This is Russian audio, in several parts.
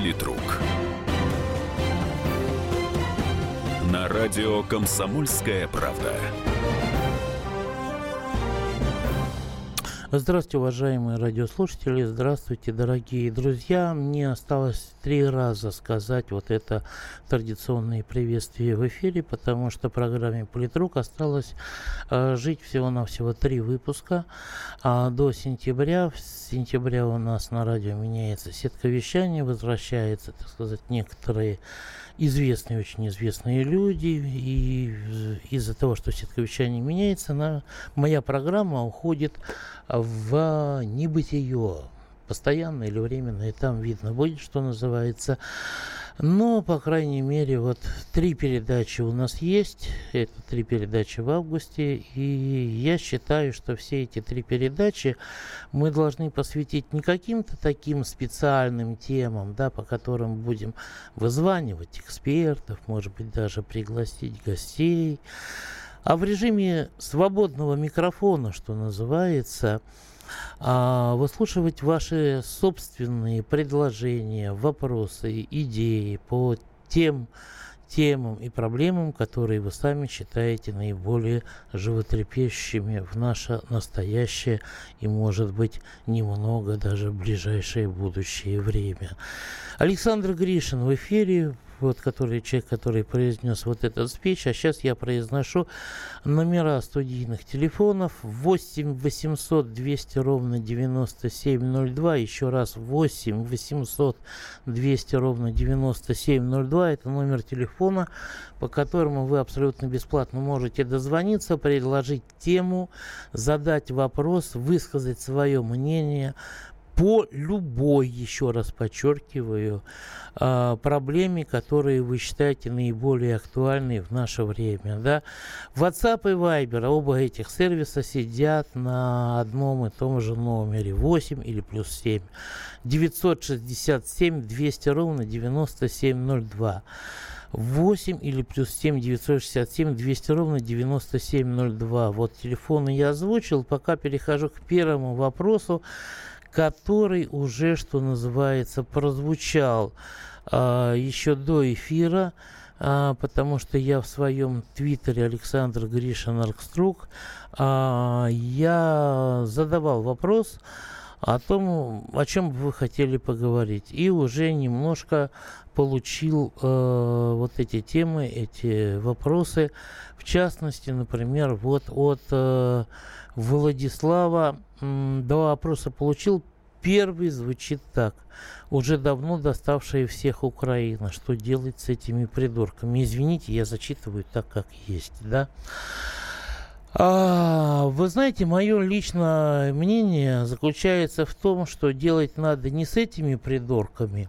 Политрук. На радио «Комсомольская правда». Здравствуйте, уважаемые радиослушатели, здравствуйте, дорогие друзья. Мне осталось три раза сказать вот это традиционное приветствие в эфире, потому что программе «Политрук» осталось э, жить всего-навсего три выпуска а до сентября. С сентября у нас на радио меняется сетка вещания, возвращается, так сказать, некоторые известные, очень известные люди, и из-за того, что сетка вещания меняется, на, моя программа уходит в небытие, постоянно или временно, и там видно будет, что называется. Но, по крайней мере, вот три передачи у нас есть. Это три передачи в августе. И я считаю, что все эти три передачи мы должны посвятить не каким-то таким специальным темам, да, по которым будем вызванивать экспертов, может быть, даже пригласить гостей, а в режиме свободного микрофона, что называется, а, выслушивать ваши собственные предложения, вопросы, идеи по тем темам и проблемам, которые вы сами считаете наиболее животрепещущими в наше настоящее и, может быть, немного даже ближайшее будущее время. Александр Гришин в эфире вот который человек, который произнес вот этот спич, а сейчас я произношу номера студийных телефонов. 8 800 200 ровно 9702, еще раз 8 800 200 ровно 9702, это номер телефона, по которому вы абсолютно бесплатно можете дозвониться, предложить тему, задать вопрос, высказать свое мнение, по любой, еще раз подчеркиваю, а, проблеме, которые вы считаете наиболее актуальной в наше время. Да? WhatsApp и Viber, оба этих сервиса сидят на одном и том же номере 8 или плюс 7. 967 200 ровно 9702. 8 или плюс 7 967 200 ровно 9702. Вот телефоны я озвучил. Пока перехожу к первому вопросу который уже, что называется, прозвучал а, еще до эфира, а, потому что я в своем твиттере Александр Гришин Аркструк, а, я задавал вопрос о том, о чем вы хотели поговорить. И уже немножко получил э, вот эти темы, эти вопросы. В частности, например, вот от э, Владислава два вопроса получил. Первый звучит так. Уже давно доставшая всех Украина. Что делать с этими придурками? Извините, я зачитываю так, как есть, да? А, вы знаете, мое личное мнение заключается в том, что делать надо не с этими придурками,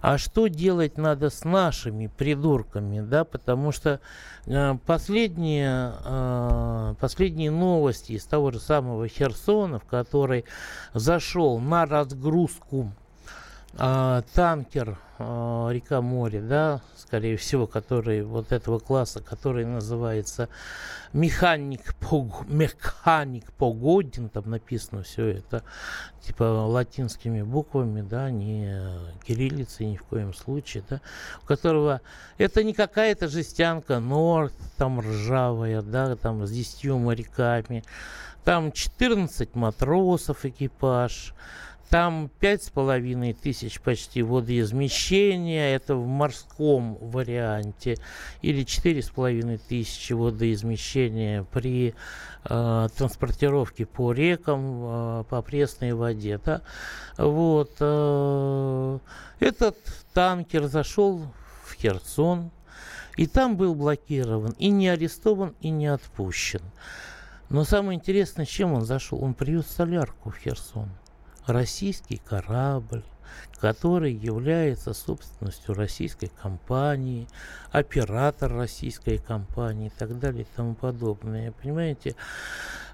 а что делать надо с нашими придурками, да, потому что э, последние, э, последние новости из того же самого Херсона, в который зашел на разгрузку э, танкер э, река-море, да, скорее всего, который вот этого класса, который называется механик, пог, механик погодин, там написано все это, типа латинскими буквами, да, не кириллицей ни в коем случае, да, у которого это не какая-то жестянка Норд, там ржавая, да, там с десятью моряками, там 14 матросов экипаж, там пять с половиной тысяч почти водоизмещения, это в морском варианте, или четыре с половиной тысячи водоизмещения при э, транспортировке по рекам, э, по пресной воде. Да? Вот, э, этот танкер зашел в Херсон, и там был блокирован, и не арестован, и не отпущен. Но самое интересное, чем он зашел? Он привез солярку в Херсон российский корабль, который является собственностью российской компании, оператор российской компании и так далее и тому подобное. Понимаете?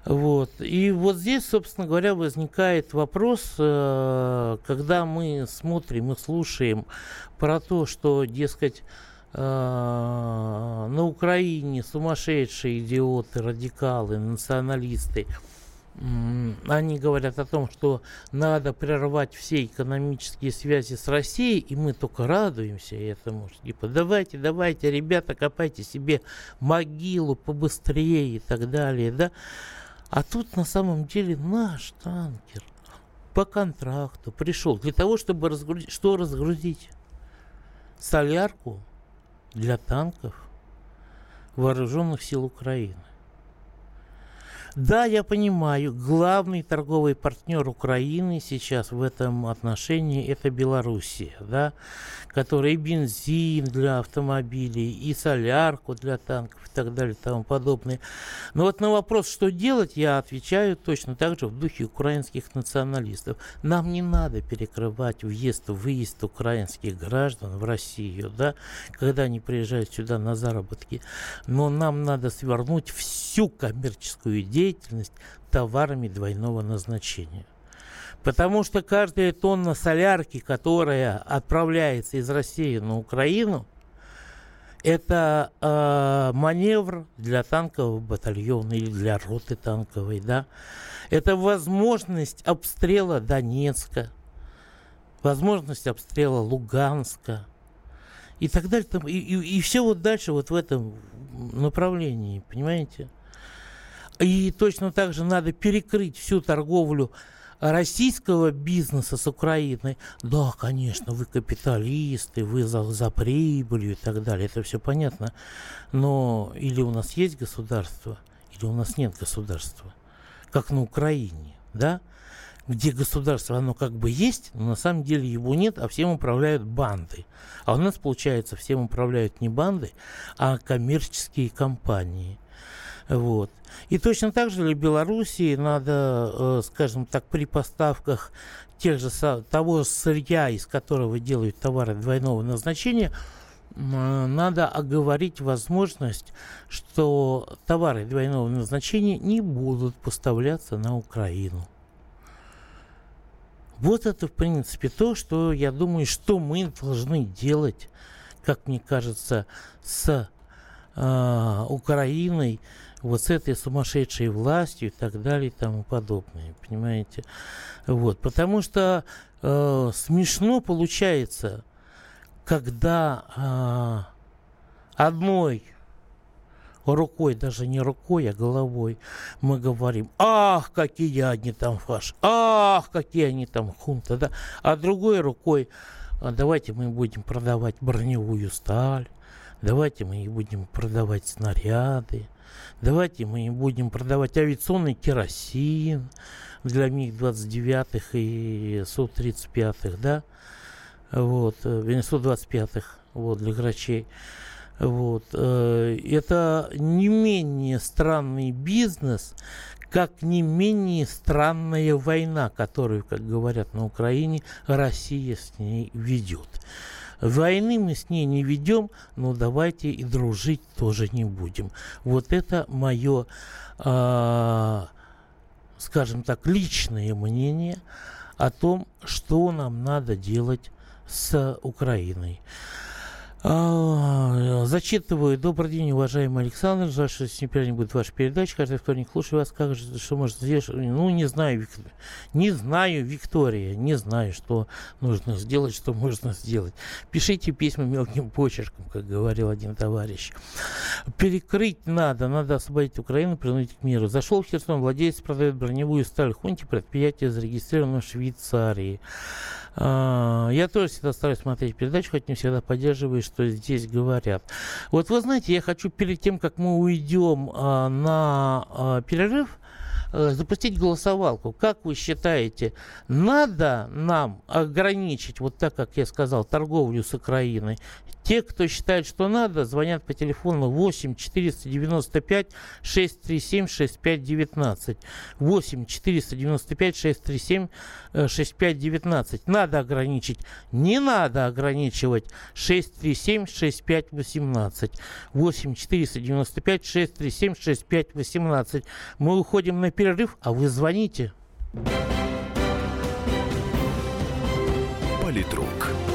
Вот. И вот здесь, собственно говоря, возникает вопрос, э, когда мы смотрим и слушаем про то, что, дескать, э, на Украине сумасшедшие идиоты, радикалы, националисты – они говорят о том, что надо прервать все экономические связи с Россией, и мы только радуемся этому. Типа, давайте, давайте, ребята, копайте себе могилу побыстрее и так далее, да. А тут на самом деле наш танкер по контракту пришел для того, чтобы разгрузить, что разгрузить? Солярку для танков вооруженных сил Украины. Да, я понимаю, главный торговый партнер Украины сейчас в этом отношении это Белоруссия, да, которая и бензин для автомобилей, и солярку для танков и так далее и тому подобное. Но вот на вопрос, что делать, я отвечаю точно так же в духе украинских националистов. Нам не надо перекрывать въезд-выезд украинских граждан в Россию, да, когда они приезжают сюда на заработки. Но нам надо свернуть всю коммерческую деятельность деятельность товарами двойного назначения. Потому что каждая тонна солярки, которая отправляется из России на Украину, это э, маневр для танкового батальона или для роты танковой, да. Это возможность обстрела Донецка, возможность обстрела Луганска и так далее. И, и, и все вот дальше вот в этом направлении, понимаете? И точно так же надо перекрыть всю торговлю российского бизнеса с Украиной. Да, конечно, вы капиталисты, вы за, за прибылью и так далее, это все понятно. Но или у нас есть государство, или у нас нет государства. Как на Украине, да? где государство, оно как бы есть, но на самом деле его нет, а всем управляют банды. А у нас, получается, всем управляют не банды, а коммерческие компании. Вот. И точно так же для Белоруссии надо, э, скажем так, при поставках тех же, того сырья, из которого делают товары двойного назначения, надо оговорить возможность, что товары двойного назначения не будут поставляться на Украину. Вот это, в принципе, то, что я думаю, что мы должны делать, как мне кажется, с э, Украиной, вот с этой сумасшедшей властью и так далее и тому подобное, понимаете? Вот, потому что э, смешно получается, когда э, одной рукой, даже не рукой, а головой, мы говорим, ах, какие они там фаш, ах, какие они там хунта, да, а другой рукой, а давайте мы будем продавать броневую сталь, давайте мы будем продавать снаряды, Давайте мы будем продавать авиационный керосин для МиГ-29 и Су-35, да, вот, э, Су-25, вот, для грачей. Вот. Э, это не менее странный бизнес, как не менее странная война, которую, как говорят на Украине, Россия с ней ведет. Войны мы с ней не ведем, но давайте и дружить тоже не будем. Вот это мое, э, а, скажем так, личное мнение о том, что нам надо делать с Украиной. А, зачитываю. Добрый день, уважаемый Александр. Жаль, что не будет ваша передача. Каждый вторник слушаю вас. Как же, что можно сделать? Ну, не знаю, Вик... не знаю, Виктория. Не знаю, что нужно сделать, что можно сделать. Пишите письма мелким почерком, как говорил один товарищ. Перекрыть надо. Надо освободить Украину, принудить к миру. Зашел в Херсон. Владелец продает броневую сталь. Хунти предприятие зарегистрировано в Швейцарии. А, я тоже всегда стараюсь смотреть передачу, хоть не всегда поддерживаю, что здесь говорят. Вот вы знаете, я хочу перед тем, как мы уйдем а, на а, перерыв, Э, запустить голосовалку. Как вы считаете, надо нам ограничить, вот так, как я сказал, торговлю с Украиной? Те, кто считает, что надо, звонят по телефону 8 495 637 6519. 8 495 637 6519. Надо ограничить. Не надо ограничивать 637 6518. 8 495 637 6518. Мы уходим на перерыв а вы звоните. Политрук.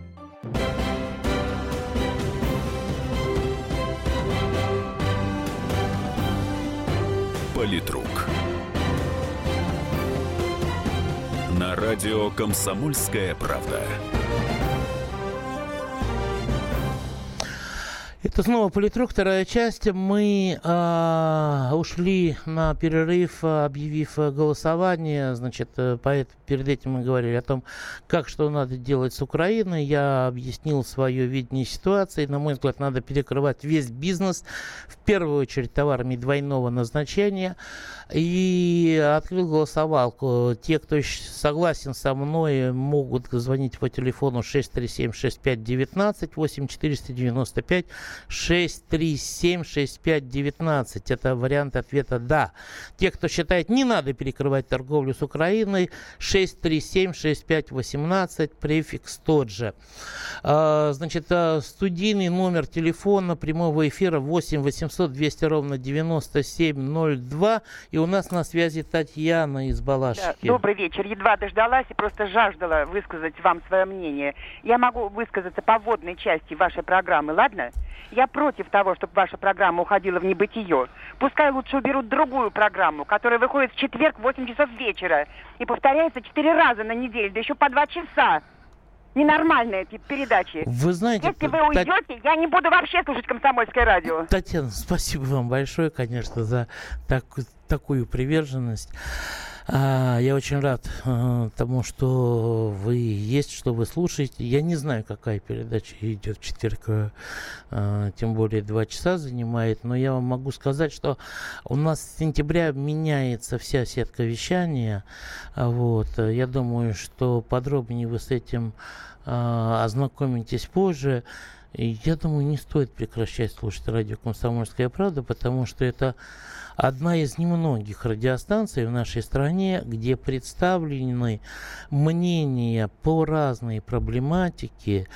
Политрук. На радио «Комсомольская правда». Это снова Политрук, вторая часть. Мы э, ушли на перерыв, объявив голосование. Значит, э, по, перед этим мы говорили о том, как что надо делать с Украиной. Я объяснил свое видение ситуации. На мой взгляд, надо перекрывать весь бизнес, в первую очередь товарами двойного назначения. И открыл голосовалку. Те, кто согласен со мной, могут звонить по телефону 637-6519, 8495 637-6519. Это вариант ответа «да». Те, кто считает, не надо перекрывать торговлю с Украиной, 637-6518, префикс тот же. А, значит, а, студийный номер телефона прямого эфира 8 800 200 ровно 9702. И у нас на связи Татьяна из Балашки. Да, добрый вечер. Едва дождалась и просто жаждала высказать вам свое мнение. Я могу высказаться по вводной части вашей программы, ладно? Я против того, чтобы ваша программа уходила в небытие. Пускай лучше уберут другую программу, которая выходит в четверг в 8 часов вечера и повторяется четыре раза на неделю, да еще по два часа. Ненормальные эти передачи. Вы знаете... Если вы уйдете, Тат... я не буду вообще слушать комсомольское радио. Татьяна, спасибо вам большое, конечно, за так, такую приверженность. А, я очень рад а, тому, что вы есть, что вы слушаете. Я не знаю, какая передача идет в четверг, а, тем более два часа занимает, но я вам могу сказать, что у нас с сентября меняется вся сетка вещания. Вот. Я думаю, что подробнее вы с этим ознакомитесь позже. Я думаю, не стоит прекращать слушать радио «Комсомольская правда», потому что это одна из немногих радиостанций в нашей стране, где представлены мнения по разной проблематике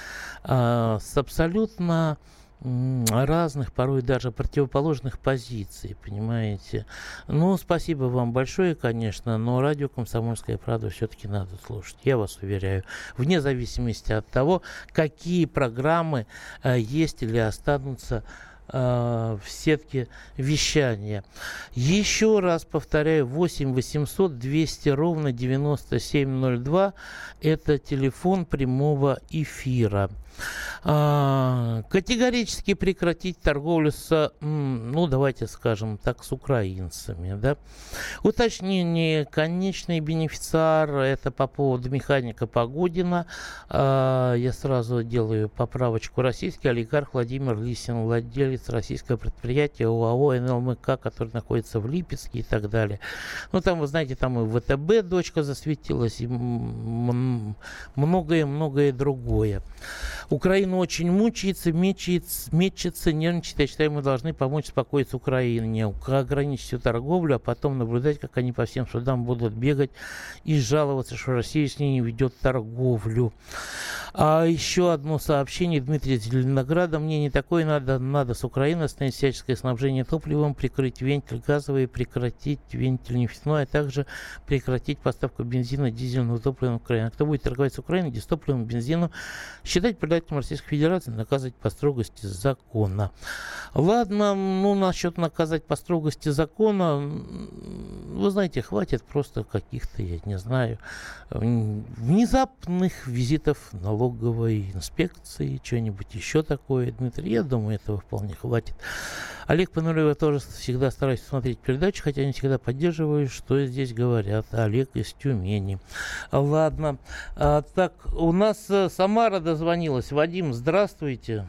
э, с абсолютно разных, порой даже противоположных позиций, понимаете. Ну, спасибо вам большое, конечно, но радио «Комсомольская правда» все-таки надо слушать, я вас уверяю, вне зависимости от того, какие программы э, есть или останутся Э, в сетке вещания. Еще раз повторяю, 8 800 200 ровно 9702 это телефон прямого эфира. А, категорически прекратить торговлю с, ну, давайте скажем так, с украинцами. Да? Уточнение. Конечный бенефициар, это по поводу механика Погодина. А, я сразу делаю поправочку. Российский олигарх Владимир Лисин, владелец российского предприятия ОАО НЛМК, который находится в Липецке и так далее. Ну, там, вы знаете, там и ВТБ дочка засветилась, и многое-многое другое. Украина очень мучается, мечется, мечется, нервничает. Я считаю, мы должны помочь успокоиться Украине, ограничить всю торговлю, а потом наблюдать, как они по всем судам будут бегать и жаловаться, что Россия с ними ведет торговлю. А еще одно сообщение Дмитрия Зеленограда. Мне не такое надо. Надо с Украины остановить всяческое снабжение топливом, прикрыть вентиль газовый, прекратить вентиль нефтяной, а также прекратить поставку бензина, дизельного топлива в Украину. Кто будет торговать с Украиной, где с топливом, бензином, считать предателем Российской Федерации, наказывать по строгости закона. Ладно, ну, насчет наказать по строгости закона, вы знаете, хватит просто каких-то, я не знаю, внезапных визитов налоговой инспекции, что-нибудь еще такое, Дмитрий. Я думаю, этого вполне хватит. Олег Панулева тоже всегда стараюсь смотреть передачи, хотя не всегда поддерживаю, что здесь говорят. Олег из Тюмени. Ладно. А, так, у нас э, Самара дозвонилась. Вадим, здравствуйте.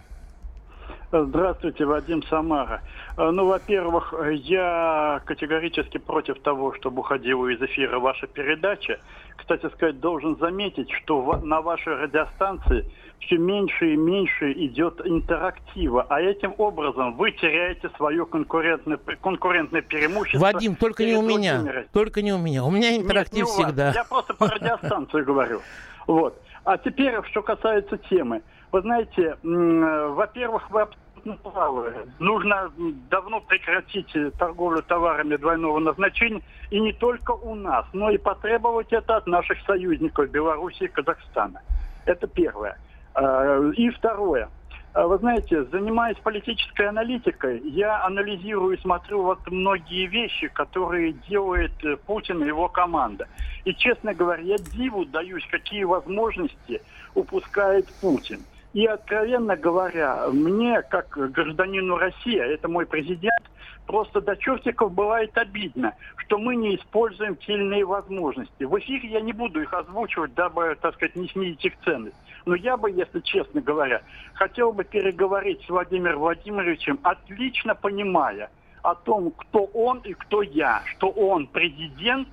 Здравствуйте, Вадим Самара. Э, ну, во-первых, я категорически против того, чтобы уходила из эфира ваша передача. Кстати сказать, должен заметить, что на вашей радиостанции все меньше и меньше идет интерактива, а этим образом вы теряете свое конкурентное, конкурентное преимущество. Вадим, только не у меня, только не у меня. У меня интерактив Нет, всегда. Я просто по радиостанции говорю. Вот. А теперь, что касается темы. Вы знаете, во-первых, вы абсолютно правы. Нужно давно прекратить торговлю товарами двойного назначения. И не только у нас, но и потребовать это от наших союзников Беларуси и Казахстана. Это первое. А, и второе. А, вы знаете, занимаясь политической аналитикой, я анализирую и смотрю вот многие вещи, которые делает э, Путин и его команда. И, честно говоря, я диву даюсь, какие возможности упускает Путин. И, откровенно говоря, мне, как гражданину России, а это мой президент, просто до чертиков бывает обидно, что мы не используем иные возможности. В эфире я не буду их озвучивать, дабы, так сказать, не снизить их ценность. Но я бы, если честно говоря, хотел бы переговорить с Владимиром Владимировичем, отлично понимая о том, кто он и кто я, что он президент,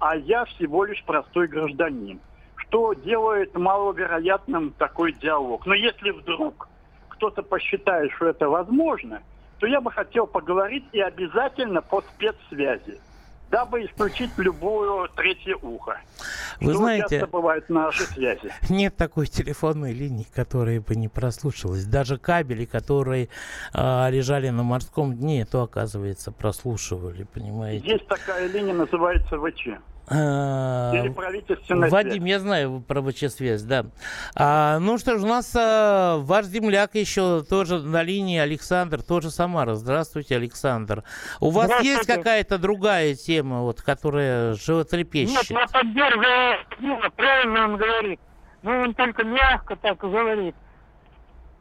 а я всего лишь простой гражданин что делает маловероятным такой диалог. Но если вдруг кто-то посчитает, что это возможно, то я бы хотел поговорить и обязательно по спецсвязи дабы исключить любое третье ухо. Вы что знаете, часто бывает на нашей связи. Нет такой телефонной линии, которая бы не прослушалась. Даже кабели, которые э, лежали на морском дне, то, оказывается, прослушивали, понимаете? Есть такая линия, называется ВЧ. Или правительственная Вадим, связь. я знаю про ВЧ-связь, да. А, ну что ж, у нас а, ваш земляк еще тоже на линии, Александр, тоже Самара. Здравствуйте, Александр. У вас есть какая-то другая тема, вот, которая животрепещет? Нет, я поддерживаю Дима, правильно он говорит. Ну, он только мягко так говорит.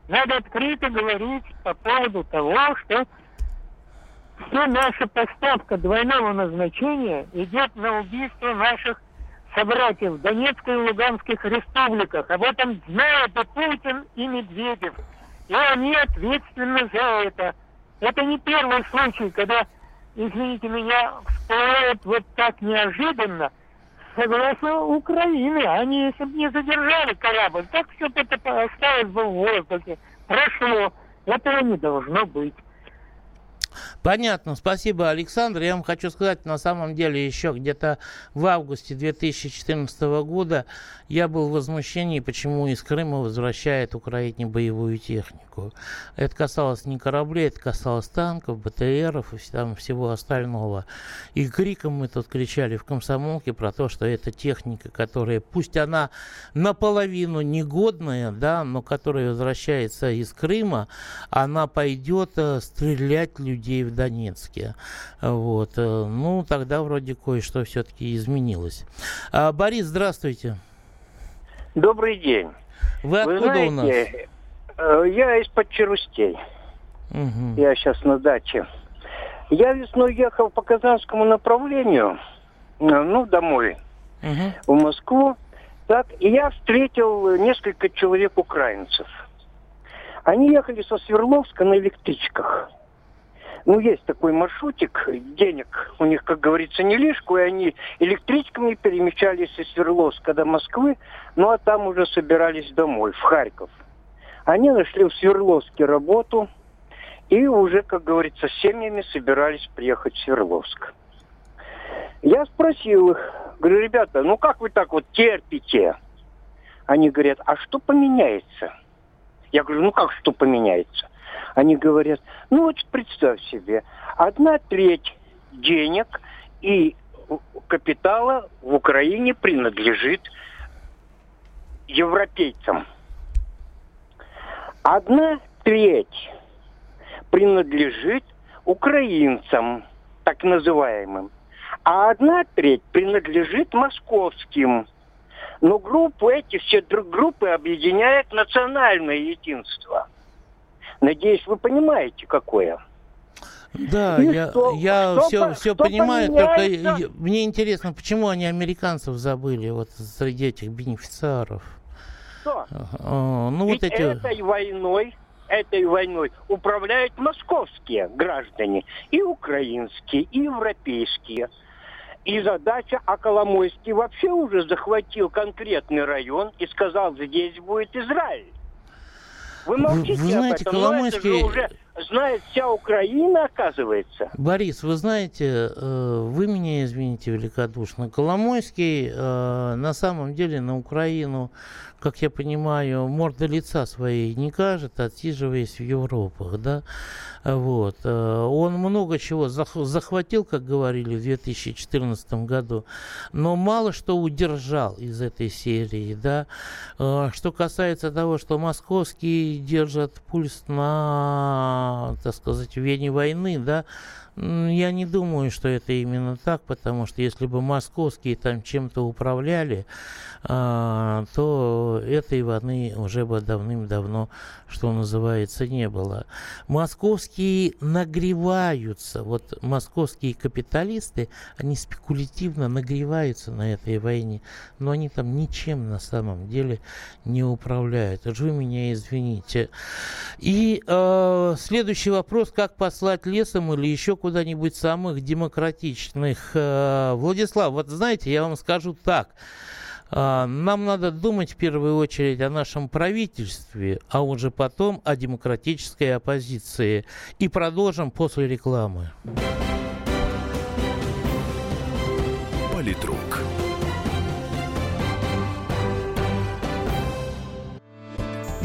Надо открыто говорить по поводу того, что Вся наша поставка двойного назначения идет на убийство наших собратьев в Донецкой и Луганских республиках. Об этом знают и Путин, и Медведев. И они ответственны за это. Это не первый случай, когда, извините меня, всплывает вот так неожиданно, согласно Украины. Они, если бы не задержали корабль, так все это осталось бы в воздухе. Прошло. Этого не должно быть. Понятно, спасибо, Александр. Я вам хочу сказать, на самом деле, еще где-то в августе 2014 года я был в возмущении, почему из Крыма возвращает Украине боевую технику. Это касалось не кораблей, это касалось танков, БТРов и там всего остального. И криком мы тут кричали в комсомолке про то, что это техника, которая, пусть она наполовину негодная, да, но которая возвращается из Крыма, она пойдет э, стрелять людей в Донецке. Вот. Э, ну, тогда вроде кое-что все-таки изменилось. А, Борис, здравствуйте. Добрый день. Вы откуда Вы знаете, у нас? Э, я из-под Черустей. Угу. Я сейчас на даче. Я весной ехал по Казанскому направлению, э, ну, домой, угу. в Москву. Так, и я встретил несколько человек украинцев. Они ехали со Свердловска на электричках. Ну, есть такой маршрутик, денег у них, как говорится, не лишку, и они электричками перемещались из Свердловска до Москвы, ну, а там уже собирались домой, в Харьков. Они нашли в Свердловске работу, и уже, как говорится, с семьями собирались приехать в Свердловск. Я спросил их, говорю, ребята, ну как вы так вот терпите? Они говорят, а что поменяется? Я говорю, ну как что поменяется? Они говорят, ну вот представь себе, одна треть денег и капитала в Украине принадлежит европейцам. Одна треть принадлежит украинцам, так называемым, а одна треть принадлежит московским. Но группы эти, все группы объединяет национальное единство – Надеюсь, вы понимаете, какое. Да, и я, что, я что, все, все что понимаю, поменяется? только мне интересно, почему они американцев забыли вот среди этих бенефициаров? Что? А, ну, Ведь вот эти... этой войной, этой войной управляют московские граждане, и украинские, и европейские. И задача, а Коломойский вообще уже захватил конкретный район и сказал, здесь будет Израиль. Вы молчите вы, вы знаете, об этом, Коломойский... но это же уже знает вся Украина, оказывается. Борис, вы знаете, э, вы меня извините великодушно, Коломойский э, на самом деле на Украину как я понимаю, морда лица своей не кажет, отсиживаясь в Европах, да, вот. Э, он много чего захватил, как говорили в 2014 году, но мало что удержал из этой серии, да. Э, что касается того, что московские держат пульс на, так сказать, вене войны, да, я не думаю, что это именно так, потому что если бы московские там чем-то управляли, а, то этой войны уже бы давным-давно, что называется, не было. Московские нагреваются, вот московские капиталисты, они спекулятивно нагреваются на этой войне, но они там ничем на самом деле не управляют. Уж вы меня извините. И э, следующий вопрос, как послать лесом или еще куда-нибудь самых демократичных. Э, Владислав, вот знаете, я вам скажу так. А, нам надо думать в первую очередь о нашем правительстве, а уже потом о демократической оппозиции. И продолжим после рекламы. Политрук.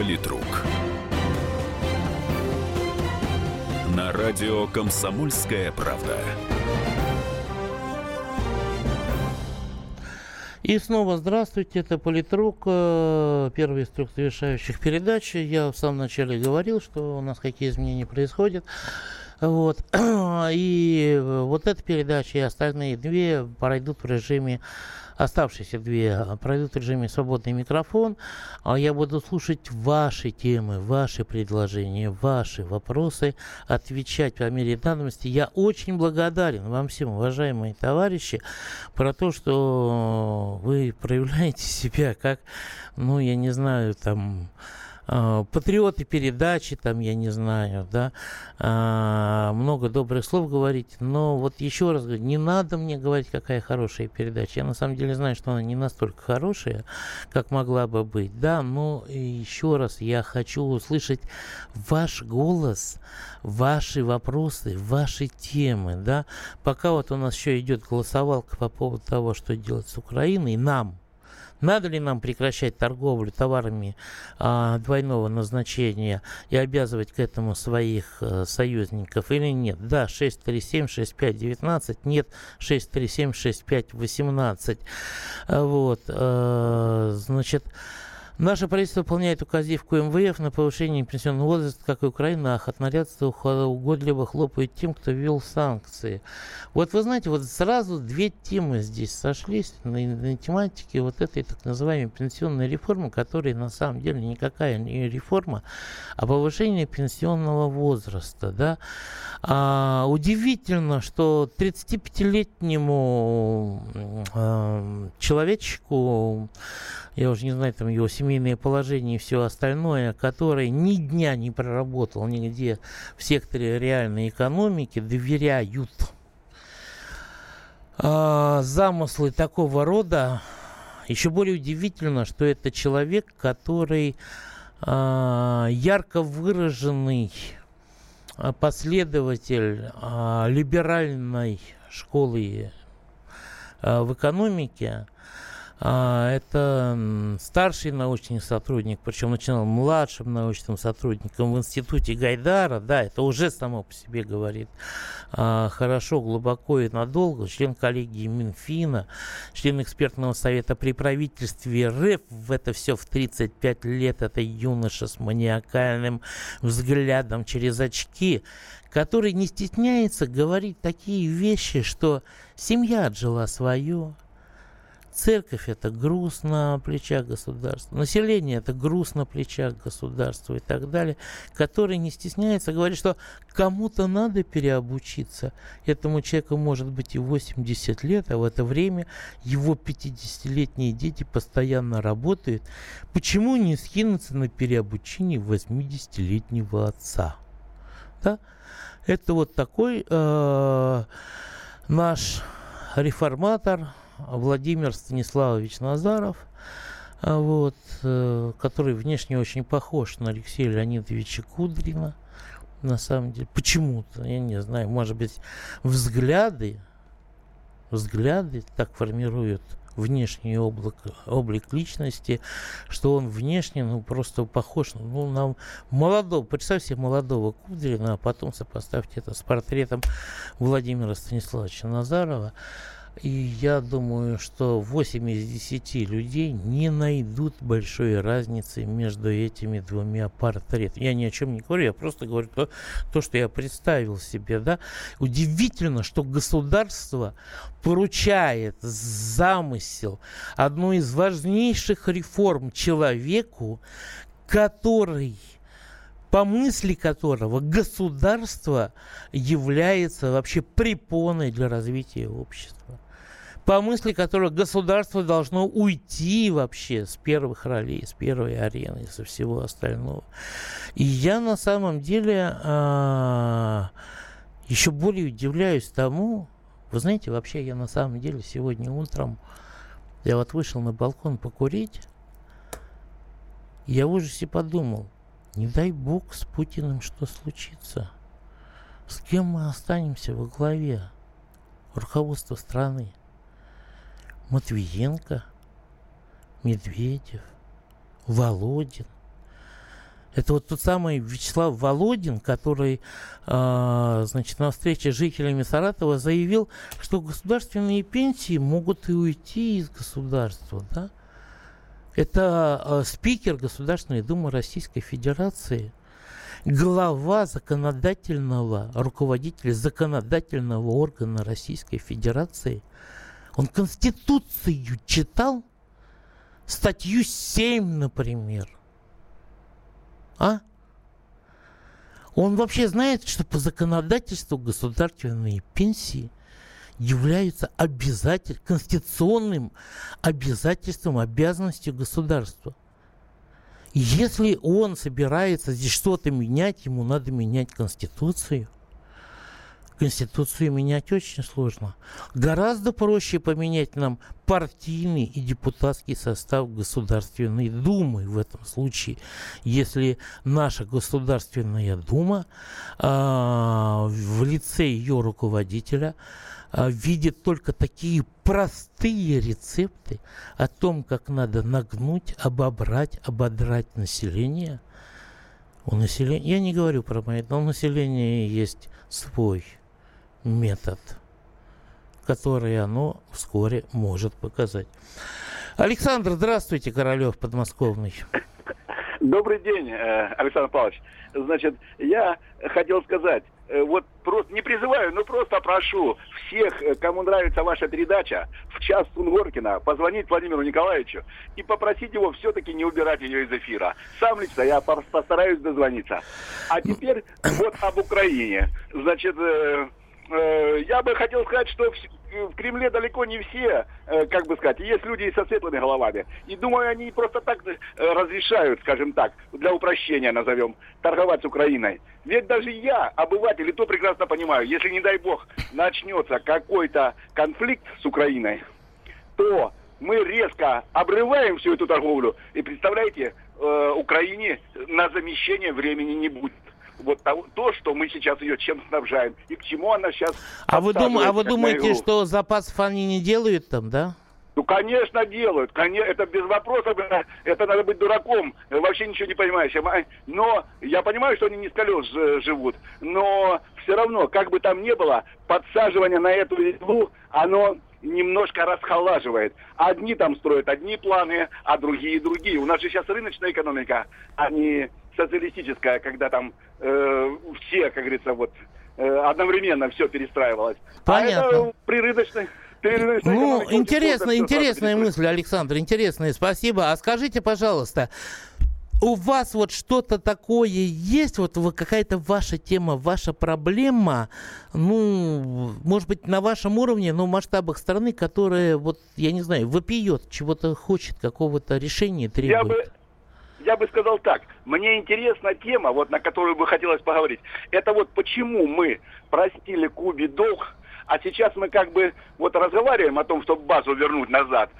Политрук. На радио «Комсомольская правда». И снова здравствуйте, это Политрук, э, первый из трех завершающих передач. Я в самом начале говорил, что у нас какие изменения происходят. Вот. И вот эта передача и остальные две пройдут в режиме Оставшиеся две а, пройдут в режиме свободный микрофон. А я буду слушать ваши темы, ваши предложения, ваши вопросы, отвечать по мере надобности. Я очень благодарен вам всем, уважаемые товарищи, про то, что вы проявляете себя как, ну, я не знаю, там, патриоты передачи, там, я не знаю, да, а, много добрых слов говорить, но вот еще раз говорю, не надо мне говорить, какая хорошая передача. Я на самом деле знаю, что она не настолько хорошая, как могла бы быть, да, но еще раз я хочу услышать ваш голос, ваши вопросы, ваши темы, да. Пока вот у нас еще идет голосовалка по поводу того, что делать с Украиной, нам, надо ли нам прекращать торговлю товарами а, двойного назначения и обязывать к этому своих а, союзников или нет? Да, 637-6519, нет, 637-6518. Вот, а, значит... Наше правительство выполняет указивку МВФ на повышение пенсионного возраста, как и Украина, а хатнарядство угодливо хлопает тем, кто ввел санкции. Вот вы знаете, вот сразу две темы здесь сошлись на, на тематике вот этой так называемой пенсионной реформы, которая на самом деле никакая не реформа, а повышение пенсионного возраста. Да? А, удивительно, что 35-летнему э, человечку я уже не знаю, там его семейное положение и все остальное, который ни дня не проработал нигде в секторе реальной экономики, доверяют а, замыслы такого рода. Еще более удивительно, что это человек, который а, ярко выраженный а, последователь а, либеральной школы а, в экономике, А, это старший научный сотрудник, причем начинал младшим научным сотрудником в институте Гайдара, да, это уже само по себе говорит а, хорошо, глубоко и надолго, член коллегии Минфина, член экспертного совета при правительстве РФ, в это все в 35 лет, это юноша с маниакальным взглядом через очки, который не стесняется говорить такие вещи, что семья отжила свое, Церковь – это груз на плечах государства. Население – это груз на плечах государства и так далее, который не стесняется говорить, что кому-то надо переобучиться. Этому человеку может быть и 80 лет, а в это время его 50-летние дети постоянно работают. Почему не скинуться на переобучение 80-летнего отца? Да? Это вот такой э, наш реформатор – Владимир Станиславович Назаров, а, вот, э, который внешне очень похож на Алексея Леонидовича Кудрина, на самом деле. Почему-то, я не знаю, может быть, взгляды, взгляды так формируют внешний облик, облик личности, что он внешне, ну, просто похож ну, на молодого, представьте себе молодого Кудрина, а потом сопоставьте это с портретом Владимира Станиславовича Назарова. И я думаю, что 8 из 10 людей не найдут большой разницы между этими двумя портретами. Я ни о чем не говорю, я просто говорю то, то что я представил себе. Да? Удивительно, что государство поручает замысел одной из важнейших реформ человеку, который по мысли которого государство является вообще препоной для развития общества по мысли которого государство должно уйти вообще с первых ролей, с первой арены, со всего остального. И я на самом деле а, еще более удивляюсь тому, вы знаете, вообще я на самом деле сегодня утром, я вот вышел на балкон покурить, я в ужасе подумал, не дай бог с Путиным что случится. С кем мы останемся во главе руководства страны? Матвиенко, Медведев, Володин. Это вот тот самый Вячеслав Володин, который, э, значит, на встрече с жителями Саратова заявил, что государственные пенсии могут и уйти из государства, да? Это э, спикер Государственной Думы Российской Федерации, глава законодательного, руководитель законодательного органа Российской Федерации – он Конституцию читал? Статью 7, например. А? Он вообще знает, что по законодательству государственные пенсии являются обязатель, конституционным обязательством, обязанностью государства. если он собирается здесь что-то менять, ему надо менять Конституцию – Конституцию менять очень сложно. Гораздо проще поменять нам партийный и депутатский состав Государственной Думы в этом случае, если наша Государственная Дума э, в лице ее руководителя э, видит только такие простые рецепты о том, как надо нагнуть, обобрать, ободрать население. У населения, я не говорю про но у населения есть свой метод, который оно вскоре может показать. Александр, здравствуйте, Королев подмосковный. Добрый день, э, Александр Павлович. Значит, я хотел сказать, э, вот просто не призываю, но просто прошу всех, э, кому нравится ваша передача, в час Сунгоркина, позвонить Владимиру Николаевичу и попросить его все-таки не убирать ее из эфира. Сам лично я постараюсь дозвониться. А теперь вот об Украине. Значит, я бы хотел сказать, что в Кремле далеко не все, э, как бы сказать, есть люди со светлыми головами. И думаю, они просто так э, разрешают, скажем так, для упрощения назовем, торговать с Украиной. Ведь даже я, обыватель, и то прекрасно понимаю, если, не дай бог, начнется какой-то конфликт с Украиной, то мы резко обрываем всю эту торговлю. И представляете, Украине на замещение времени не будет вот того, то, что мы сейчас ее чем снабжаем, и к чему она сейчас... А вы, дум, а вы думаете, что запасов они не делают там, да? Ну, конечно, делают. Конечно, это без вопросов. Это, это надо быть дураком, вообще ничего не понимающим. А, но я понимаю, что они не с колес живут. Но все равно, как бы там ни было, подсаживание на эту иглу, оно немножко расхолаживает. Одни там строят одни планы, а другие другие. У нас же сейчас рыночная экономика, а не социалистическая, когда там э, все, как говорится, вот э, одновременно все перестраивалось. Понятно. А это при рыночной ну, интересная, интересная мысль, Александр, интересная, спасибо. А скажите, пожалуйста, у вас вот что-то такое есть, вот какая-то ваша тема, ваша проблема, ну, может быть, на вашем уровне, но в масштабах страны, которая, вот, я не знаю, вопиет, чего-то хочет, какого-то решения требует? Я бы, я бы сказал так, мне интересна тема, вот на которую бы хотелось поговорить, это вот почему мы простили Кубе долг, а сейчас мы как бы вот разговариваем о том, чтобы базу вернуть назад.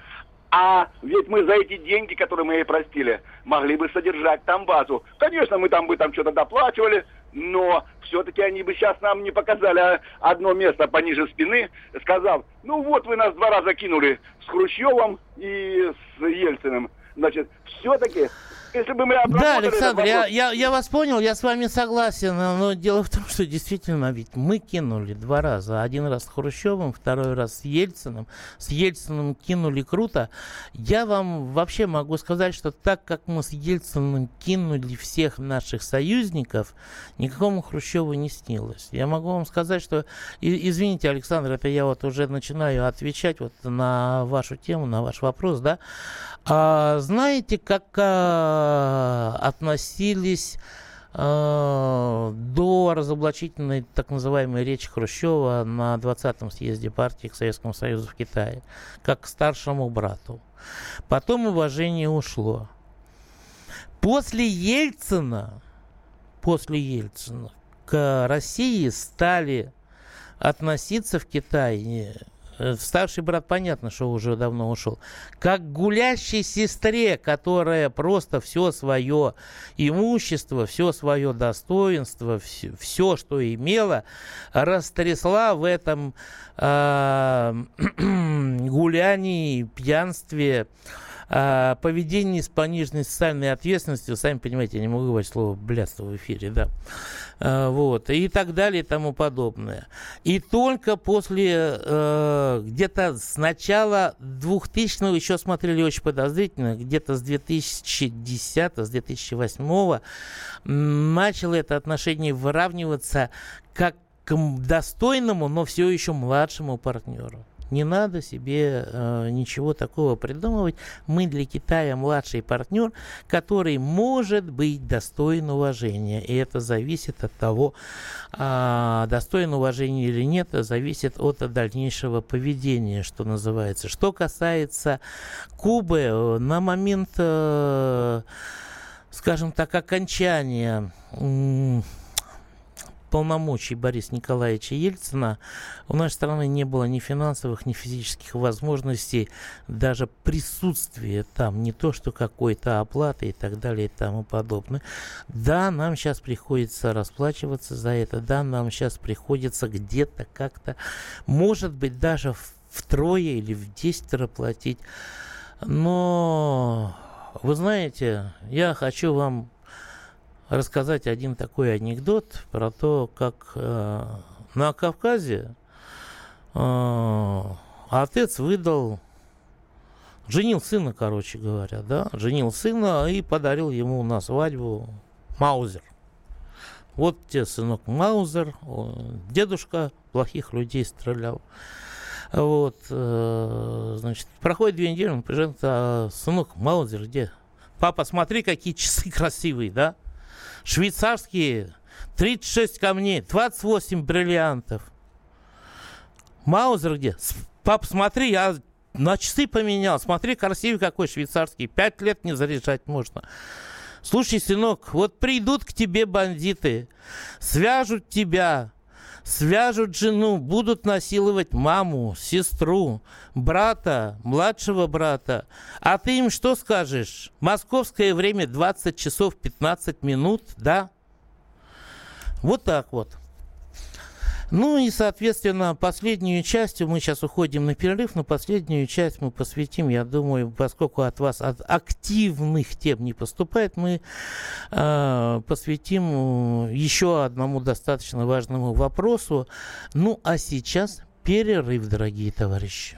А ведь мы за эти деньги, которые мы ей простили, могли бы содержать там базу. Конечно, мы там бы там что-то доплачивали, но все-таки они бы сейчас нам не показали одно место пониже спины, сказав, ну вот вы нас два раза кинули с Хрущевым и с Ельциным. Значит, все-таки если бы мы Да, Александр, я, я, я вас понял, я с вами согласен, но дело в том, что действительно ведь мы кинули два раза. Один раз с Хрущевым, второй раз с Ельциным. С Ельциным кинули круто. Я вам вообще могу сказать, что так как мы с Ельциным кинули всех наших союзников, никакому Хрущеву не снилось. Я могу вам сказать, что, и, извините, Александр, это я вот уже начинаю отвечать вот на вашу тему, на ваш вопрос, да, а знаете, как а, относились а, до разоблачительной так называемой речи Хрущева на 20-м съезде партии к Советскому Союзу в Китае, как к старшему брату. Потом уважение ушло. После Ельцина, после Ельцина к России стали относиться в Китае Э, старший брат, понятно, что уже давно ушел. Как гулящей сестре, которая просто все свое имущество, все свое достоинство, все, все что имела, растрясла в этом э, гулянии, пьянстве, а, поведение с пониженной социальной ответственностью, сами понимаете, я не могу говорить слово блядство в эфире, да, а, вот, и так далее и тому подобное. И только после, э, где-то с начала 2000-го, еще смотрели очень подозрительно, где-то с 2010 с 2008 начало это отношение выравниваться как к достойному, но все еще младшему партнеру. Не надо себе э, ничего такого придумывать. Мы для Китая младший партнер, который может быть достоин уважения. И это зависит от того, э, достоин уважения или нет, зависит от дальнейшего поведения, что называется. Что касается Кубы, э, на момент, э, скажем так, окончания полномочий Бориса Николаевича Ельцина у нашей страны не было ни финансовых, ни физических возможностей, даже присутствия там, не то что какой-то оплаты и так далее и тому подобное. Да, нам сейчас приходится расплачиваться за это, да, нам сейчас приходится где-то как-то, может быть, даже втрое или в десятеро платить. Но, вы знаете, я хочу вам рассказать один такой анекдот про то, как э, на Кавказе э, отец выдал, женил сына, короче говоря, да, женил сына и подарил ему на свадьбу Маузер. Вот тебе, сынок, Маузер, дедушка плохих людей стрелял. Вот, э, значит, проходит две недели, он приезжает, а, сынок, Маузер где? Папа, смотри, какие часы красивые, да? Швейцарские 36 камней, 28 бриллиантов. Маузер где? Пап, смотри, я на часы поменял. Смотри, красивый какой швейцарский. Пять лет не заряжать можно. Слушай, сынок, вот придут к тебе бандиты, свяжут тебя, свяжут жену, будут насиловать маму, сестру, брата, младшего брата. А ты им что скажешь? Московское время 20 часов 15 минут, да? Вот так вот. Ну и, соответственно, последнюю часть, мы сейчас уходим на перерыв, но последнюю часть мы посвятим, я думаю, поскольку от вас от активных тем не поступает, мы э, посвятим еще одному достаточно важному вопросу. Ну а сейчас перерыв, дорогие товарищи.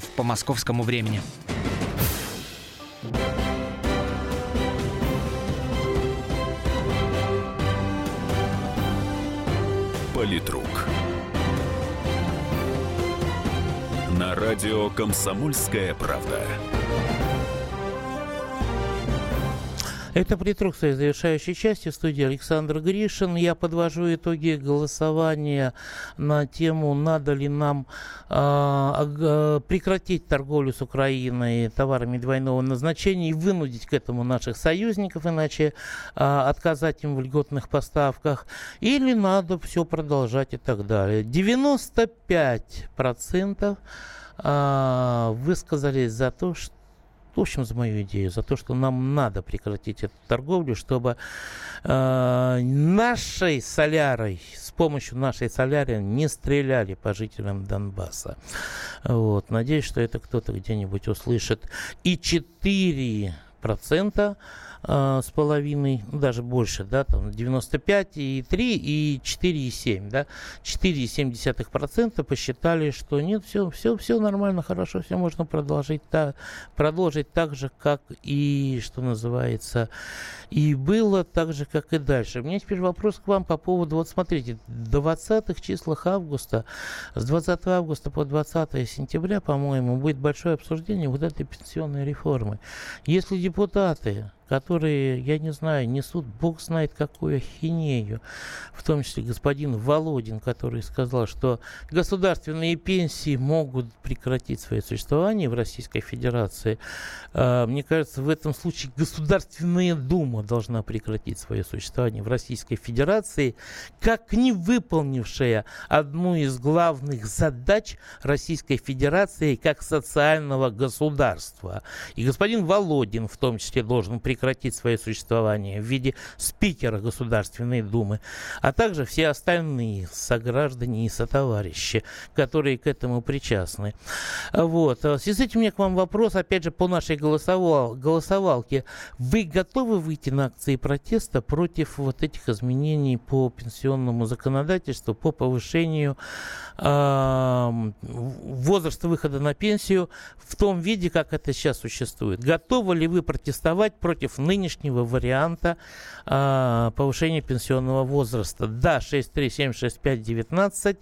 часов по московскому времени. Политрук. На радио «Комсомольская правда». Это своей завершающей части. В студии Александр Гришин. Я подвожу итоги голосования на тему, надо ли нам э, прекратить торговлю с Украиной товарами двойного назначения и вынудить к этому наших союзников, иначе э, отказать им в льготных поставках. Или надо все продолжать и так далее. 95% э, высказались за то, что в общем, за мою идею, за то, что нам надо прекратить эту торговлю, чтобы э, нашей солярой, с помощью нашей соляры не стреляли по жителям Донбасса. Вот. Надеюсь, что это кто-то где-нибудь услышит. И 4% э, с половиной, ну, даже больше, да, там 95 и 3 и 4 и 7, да, 4,7 процента посчитали, что нет, все, все, все нормально, хорошо, все можно продолжить, та, продолжить так же, как и, что называется, и было так же, как и дальше. У меня теперь вопрос к вам по поводу, вот смотрите, 20-х числах августа, с 20 августа по 20 сентября, по-моему, будет большое обсуждение вот этой пенсионной реформы. Если депутаты которые, я не знаю, несут бог знает какую ахинею, в том числе господин Володин, который сказал, что государственные пенсии могут прекратить свое существование в Российской Федерации. А, мне кажется, в этом случае Государственная Дума должна прекратить свое существование в Российской Федерации, как не выполнившая одну из главных задач Российской Федерации как социального государства. И господин Володин в том числе должен прекратить прекратить свое существование в виде спикера Государственной Думы, а также все остальные сограждане и сотоварищи, которые к этому причастны. Вот. В связи с этим у меня к вам вопрос, опять же, по нашей голосовал, голосовалке. Вы готовы выйти на акции протеста против вот этих изменений по пенсионному законодательству, по повышению э, возраста выхода на пенсию в том виде, как это сейчас существует? Готовы ли вы протестовать против против нынешнего варианта э, повышения пенсионного возраста. Да, 6376519.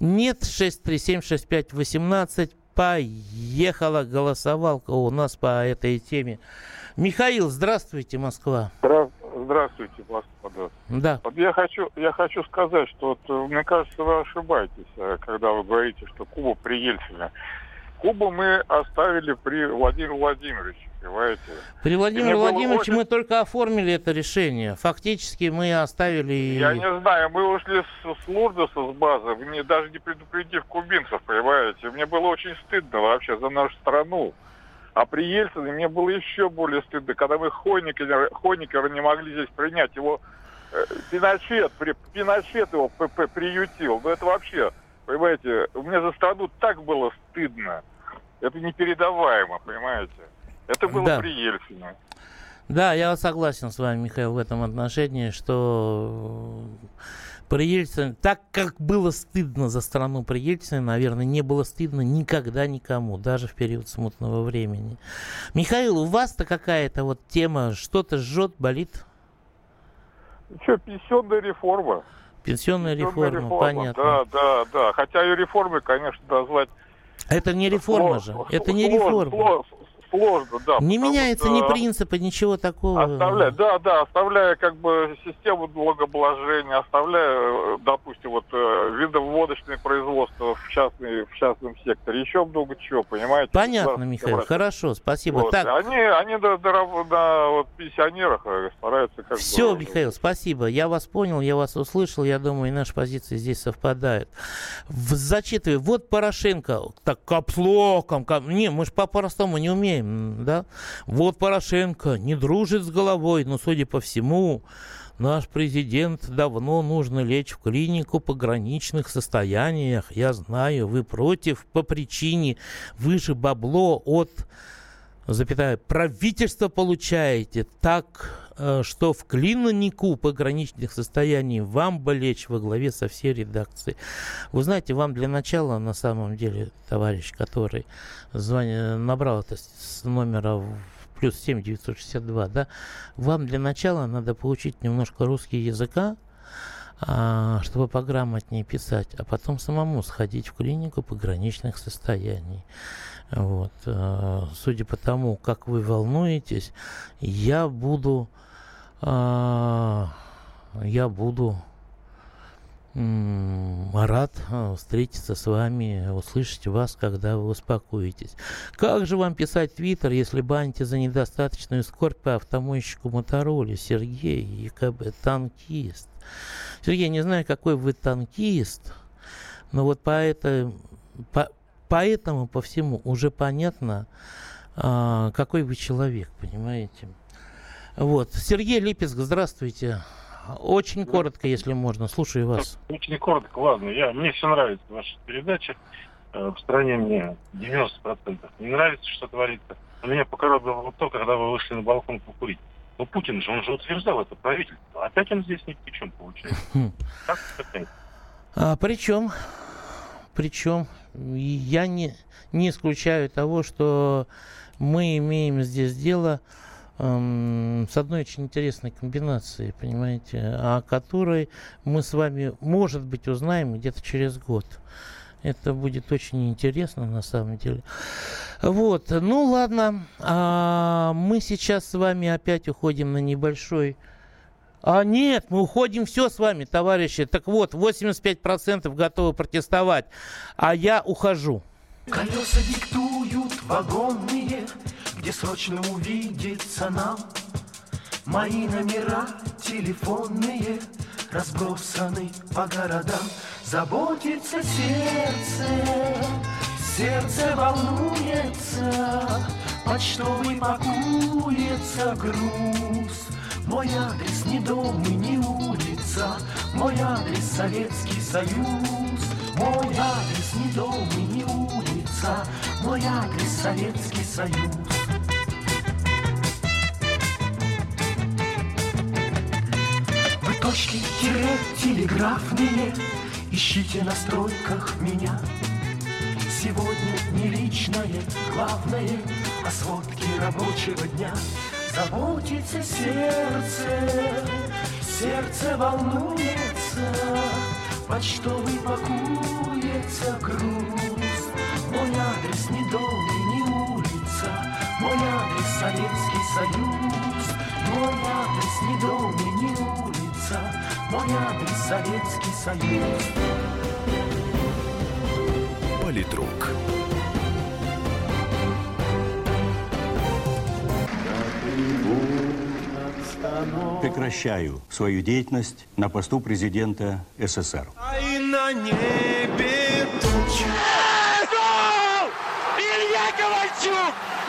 Нет, 6376518. Поехала голосовалка у нас по этой теме. Михаил, здравствуйте, Москва. Здравствуйте, господа. Да. Вот я хочу, я хочу сказать, что вот, мне кажется, вы ошибаетесь, э, когда вы говорите, что Куба при Ельцине. Кубу мы оставили при Владимире Владимировиче, понимаете? При Владимире Владимировиче очень... мы только оформили это решение. Фактически мы оставили... Я не знаю, мы ушли с, с Лурдоса с базы, не, даже не предупредив кубинцев, понимаете? Мне было очень стыдно вообще за нашу страну. А при Ельцине мне было еще более стыдно, когда мы Хойникера, Хойникера не могли здесь принять. Его э, Пиночет, при, Пиночет его п, п, приютил. Ну это вообще, понимаете, мне за страну так было стыдно. Это непередаваемо, понимаете? Это было да. при Ельцине. Да, я согласен с вами, Михаил, в этом отношении, что при Ельцине, так как было стыдно за страну при Ельцине, наверное, не было стыдно никогда никому, даже в период смутного времени. Михаил, у вас-то какая-то вот тема, что-то жжет, болит? Что, пенсионная реформа. Пенсионная, Пенсионная реформа, реформа, понятно. Да, да, да. Хотя ее реформы, конечно, назвать это не реформа же. Это не реформа. Сложно, да. Не меняется ни принципы, ничего такого. Оставляя, да, да, оставляя как бы систему налогообложения, оставляя, допустим, вот видоводочное производство в, частный, в частном секторе, еще много чего, понимаете? Понятно, Михаил, брать. хорошо, спасибо. Вот. Так. Они, они на, на, на вот, пенсионерах стараются как Все, бы... Михаил, спасибо. Я вас понял, я вас услышал, я думаю, и наши позиции здесь совпадают. Зачитываю. Вот Порошенко, так каплоком, кап... не, мы же по-простому не умеем, да? Вот Порошенко не дружит с головой, но, судя по всему, наш президент давно нужно лечь в клинику пограничных состояниях. Я знаю, вы против по причине, вы бабло от запятая, правительство получаете так, что в клинику пограничных состояний вам бы лечь во главе со всей редакцией. Вы знаете, вам для начала, на самом деле, товарищ, который звонил, набрал это с номера плюс 7 962, да, вам для начала надо получить немножко русский языка, а, чтобы пограмотнее писать, а потом самому сходить в клинику пограничных состояний. Вот. Э, судя по тому, как вы волнуетесь, я буду, э, я буду рад э, встретиться с вами, услышать вас, когда вы успокоитесь. Как же вам писать Твиттер, если баните за недостаточную скорбь по автомойщику Мотороле? Сергей, ЕКБ, танкист. Сергей, не знаю, какой вы танкист, но вот по, это, по, поэтому по всему уже понятно, а, какой вы человек, понимаете. Вот. Сергей Липецк, здравствуйте. Очень коротко, если можно. Слушаю вас. Очень коротко, ладно. Я, мне все нравится ваша передача. Э, в стране мне 90% не нравится, что творится. Но меня покоробило то, когда вы вышли на балкон покурить. Но Путин же, он же утверждал это правительство. Опять он здесь ни при чем получается. Хм. Как это? А, причем, причем, я не, не исключаю того, что мы имеем здесь дело с одной очень интересной комбинацией, понимаете, о которой мы с вами, может быть, узнаем где-то через год. Это будет очень интересно на самом деле. Вот, ну ладно, а мы сейчас с вами опять уходим на небольшой а нет, мы уходим все с вами, товарищи. Так вот, 85% готовы протестовать, а я ухожу. Колеса диктуют вагонные, где срочно увидеться нам. Мои номера телефонные разбросаны по городам. Заботится сердце, сердце волнуется, почтовый пакуется груз. Мой адрес не дом и не улица, Мой адрес Советский Союз. Мой адрес не дом и не улица, Мой адрес Советский Союз. Вы точки тире телеграфные Ищите на стройках меня. Сегодня не личное, главное, А сводки рабочего дня — Заботится сердце, сердце волнуется, Почтовый пакуется груз. Дом и не улица, Мой адрес Советский Союз. Мой адрес не дом и не улица, Мой адрес Советский Союз. Политрук. Прекращаю свою деятельность на посту президента СССР. Ай на небе